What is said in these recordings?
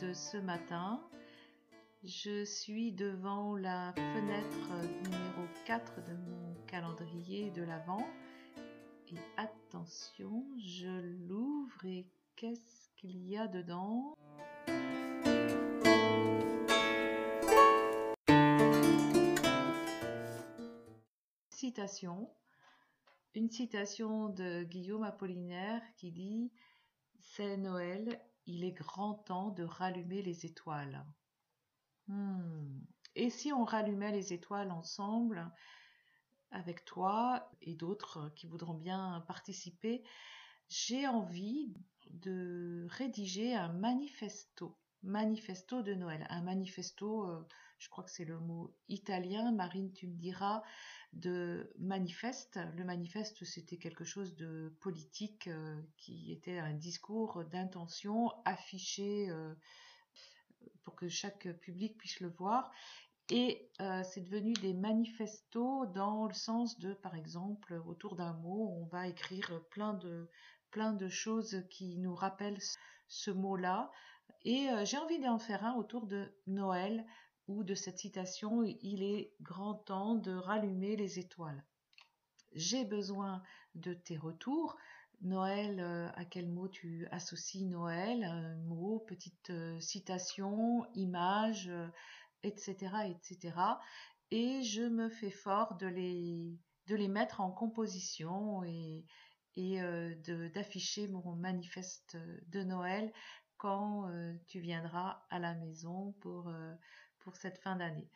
de ce matin. Je suis devant la fenêtre numéro 4 de mon calendrier de l'Avent. Et attention, je l'ouvre et qu'est-ce qu'il y a dedans? Citation. Une citation de Guillaume Apollinaire qui dit C'est Noël, il est grand temps de rallumer les étoiles. Hmm. Et si on rallumait les étoiles ensemble, avec toi et d'autres qui voudront bien participer, j'ai envie de rédiger un manifesto, manifesto de Noël, un manifesto, euh, je crois que c'est le mot italien, Marine, tu me diras, de manifeste. Le manifeste, c'était quelque chose de politique euh, qui était un discours d'intention affiché euh, pour que chaque public puisse le voir. Et c'est devenu des manifestos dans le sens de, par exemple, autour d'un mot, on va écrire plein de choses qui nous rappellent ce mot-là. Et j'ai envie d'en faire un autour de Noël, ou de cette citation Il est grand temps de rallumer les étoiles. J'ai besoin de tes retours. Noël, euh, à quel mot tu associes Noël? Un mot, petite euh, citation, image, etc., euh, etc. Et je me fais fort de les, de les mettre en composition et, et d'afficher mon manifeste de Noël quand tu viendras à la maison pour cette fin d'année.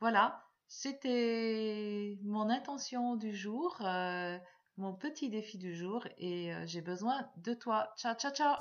Voilà, c'était mon intention du jour, euh, mon petit défi du jour et euh, j'ai besoin de toi. Ciao, ciao, ciao.